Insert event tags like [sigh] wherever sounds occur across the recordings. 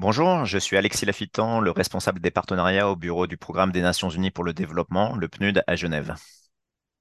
Bonjour, je suis Alexis Lafitan, le responsable des partenariats au bureau du Programme des Nations Unies pour le développement, le PNUD à Genève.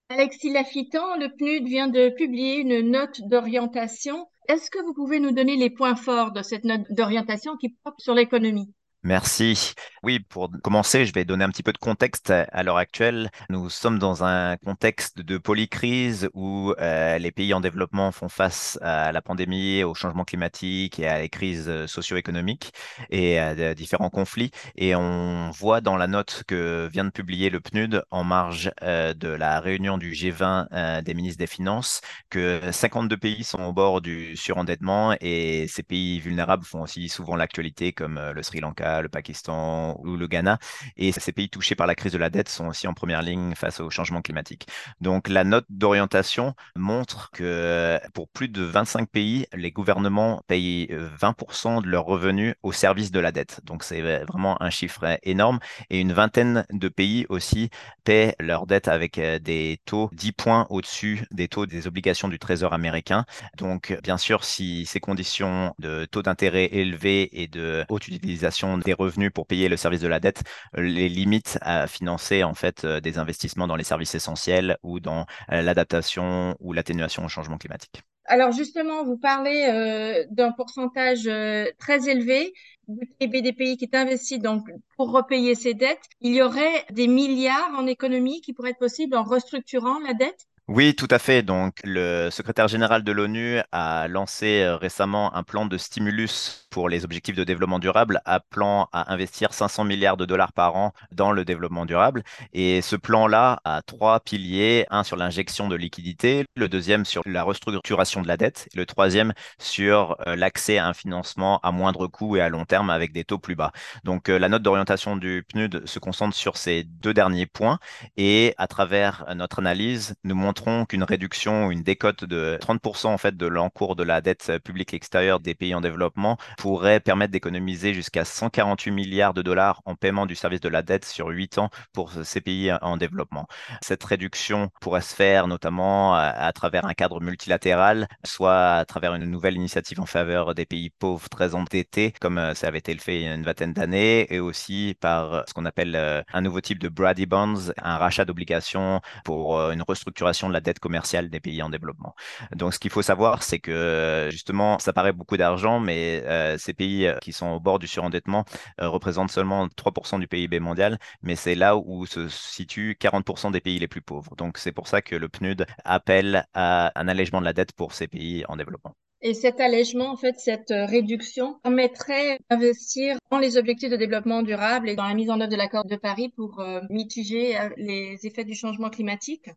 Alexis Lafitan, le PNUD vient de publier une note d'orientation. Est-ce que vous pouvez nous donner les points forts de cette note d'orientation qui porte sur l'économie? Merci. Oui, pour commencer, je vais donner un petit peu de contexte à l'heure actuelle. Nous sommes dans un contexte de polycrise où euh, les pays en développement font face à la pandémie, au changement climatique et à les crises socio-économiques et à différents conflits. Et on voit dans la note que vient de publier le PNUD en marge euh, de la réunion du G20 euh, des ministres des Finances que 52 pays sont au bord du surendettement et ces pays vulnérables font aussi souvent l'actualité comme le Sri Lanka le Pakistan ou le Ghana. Et ces pays touchés par la crise de la dette sont aussi en première ligne face au changement climatique. Donc la note d'orientation montre que pour plus de 25 pays, les gouvernements payent 20% de leurs revenus au service de la dette. Donc c'est vraiment un chiffre énorme. Et une vingtaine de pays aussi paient leur dette avec euh, des taux 10 points au-dessus des taux des obligations du Trésor américain. Donc bien sûr, si ces conditions de taux d'intérêt élevés et de haute utilisation des revenus pour payer le service de la dette euh, les limites à financer en fait euh, des investissements dans les services essentiels ou dans euh, l'adaptation ou l'atténuation au changement climatique. Alors justement, vous parlez d'un pourcentage très élevé du PIB des pays qui est investi donc pour repayer ses dettes. Il y aurait des milliards en économie qui pourraient être possibles en restructurant la dette? Oui, tout à fait. Donc, le secrétaire général de l'ONU a lancé euh, récemment un plan de stimulus pour les objectifs de développement durable, appelant à investir 500 milliards de dollars par an dans le développement durable. Et ce plan-là a trois piliers. Un sur l'injection de liquidités, le deuxième sur la restructuration de la dette, et le troisième sur euh, l'accès à un financement à moindre coût et à long terme avec des taux plus bas. Donc, euh, la note d'orientation du PNUD se concentre sur ces deux derniers points. Et à travers notre analyse, nous qu'une réduction, une décote de 30% en fait de l'encours de la dette publique extérieure des pays en développement pourrait permettre d'économiser jusqu'à 148 milliards de dollars en paiement du service de la dette sur 8 ans pour ces pays en développement. Cette réduction pourrait se faire notamment à, travers un cadre multilatéral, soit à travers une nouvelle initiative en faveur des pays pauvres très endettés, comme euh, ça avait été le fait il y a une vingtaine d'années, et aussi par ce qu'on appelle euh, un nouveau type de Brady Bonds, un rachat d'obligations pour euh, une restructuration de la dette commerciale des pays en développement. Donc, ce qu'il faut savoir, c'est que justement, ça paraît beaucoup d'argent, mais euh, ces pays euh, qui sont au bord du surendettement euh, représentent seulement 3% du PIB mondial, mais c'est là où se situent 40% des pays les plus pauvres. Donc, c'est pour ça que le PNUD appelle à un allègement de la dette pour ces pays en développement. Et cet allègement, en fait, cette réduction permettrait d'investir dans les objectifs de développement durable et dans la mise en œuvre de l'accord de Paris pour mitiger les effets du changement climatique.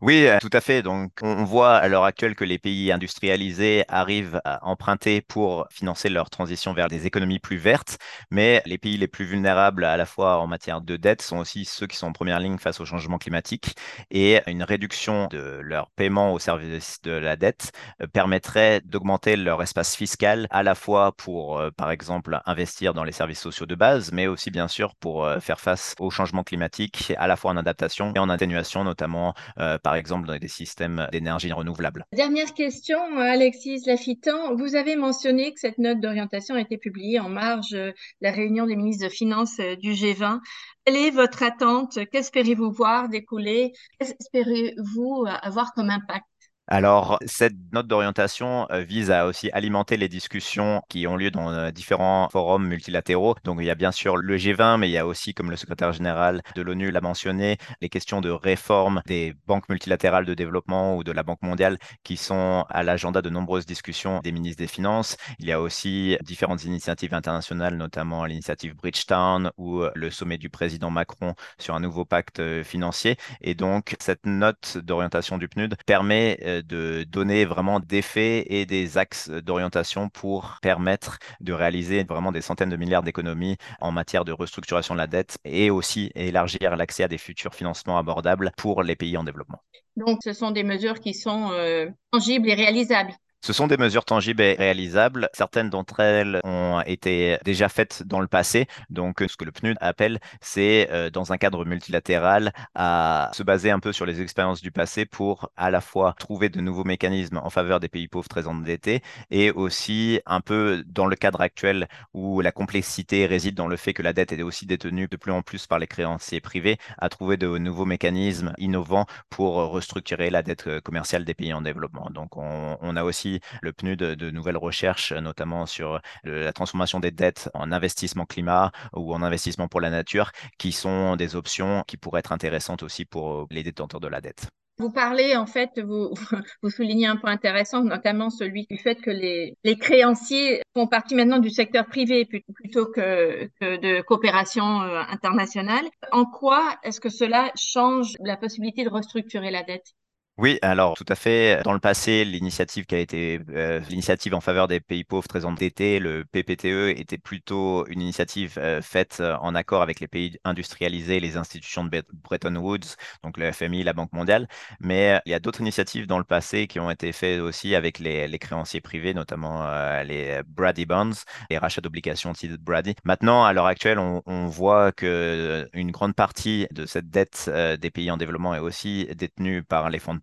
Oui, euh, tout à fait. Donc, on voit à l'heure actuelle que les pays industrialisés arrivent à emprunter pour financer leur transition vers des économies plus vertes, mais les pays les plus vulnérables à la fois en matière de dette sont aussi ceux qui sont en première ligne face au changement climatique et une réduction de leur paiement au service de la dette euh, permettrait d'augmenter leur espace fiscal à la fois pour, euh, par exemple, investir dans les services sociaux de base, mais aussi bien sûr pour faire face au changement climatique à la fois en adaptation et en atténuation, notamment par exemple dans des systèmes d'énergie renouvelable. Dernière question, Alexis Lafitan. Vous avez mentionné que cette note d'orientation a été publiée en marge de la réunion des ministres de Finances euh, du G20. Quelle est votre attente? Qu'espérez-vous voir découler? Qu'espérez-vous avoir comme impact? Alors, cette note d'orientation euh, vise à aussi alimenter les discussions qui ont lieu dans euh, différents forums multilatéraux. Donc, il y a bien sûr le G20, mais il y a aussi, comme le secrétaire général de l'ONU l'a mentionné, les questions de réforme des banques multilatérales de développement ou de la Banque mondiale qui sont à l'agenda de nombreuses discussions des ministres des Finances. Il y a aussi différentes initiatives internationales, notamment l'initiative Bridgetown ou euh, le sommet du président Macron sur un nouveau pacte financier. Et donc, cette note d'orientation du PNUD permet de donner vraiment des faits et des axes d'orientation pour permettre de réaliser vraiment des centaines de milliards d'économies en matière de restructuration de la dette et aussi élargir l'accès à des futurs financements abordables pour les pays en développement. Donc, ce sont des mesures qui sont euh, tangibles et réalisables. Ce sont des mesures tangibles et réalisables. Certaines d'entre elles ont été déjà faites dans le passé. Donc, ce que le PNUD appelle, c'est euh, dans un cadre multilatéral à se baser un peu sur les expériences du passé pour à la fois trouver de nouveaux mécanismes en faveur des pays pauvres très endettés et aussi un peu dans le cadre actuel où la complexité réside dans le fait que la dette est aussi détenue de plus en plus par les créanciers privés, à trouver de nouveaux mécanismes innovants pour restructurer la dette euh, commerciale des pays en développement. Donc, on, on a aussi le PNUD de, nouvelles recherches, notamment sur la transformation des dettes en investissement climat ou en investissement pour la nature, qui sont des options qui pourraient être intéressantes aussi pour les détenteurs de la dette. Vous parlez, en fait, [laughs] vous, soulignez un point intéressant, notamment celui du fait que les, créanciers font partie maintenant du secteur privé plutôt que, de coopération euh, internationale. En quoi est-ce que cela change la possibilité de restructurer la dette? Oui, alors tout à fait. Dans le passé, l'initiative qui a été euh, l'initiative en faveur des pays pauvres très endettés, le PPTE, était plutôt une initiative euh, faite euh, en accord avec les pays industrialisés, les institutions de Bretton Woods, donc le FMI, la Banque mondiale. Mais il y a d'autres initiatives dans le passé qui ont été faites aussi avec les, créanciers privés, notamment les Brady Bonds, les rachats d'obligations de Brady. Maintenant, à l'heure actuelle, on, on voit que une grande partie de cette dette des pays en développement est aussi détenue par les fonds de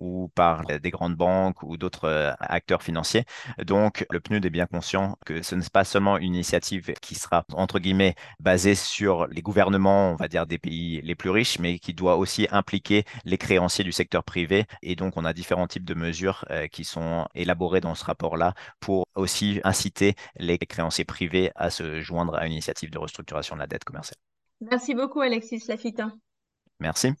ou par des grandes banques ou d'autres euh, acteurs financiers. Donc, le PNUD est bien conscient que ce n'est pas seulement une initiative qui sera, entre guillemets, basée sur les gouvernements, on va dire, des pays les plus riches, mais qui doit aussi impliquer les créanciers du secteur privé. Et donc, on a différents types de mesures euh, qui sont élaborées dans ce rapport-là pour aussi inciter les créanciers privés à se joindre à une initiative de restructuration de la dette commerciale. Merci beaucoup, Alexis Lafitte. Merci.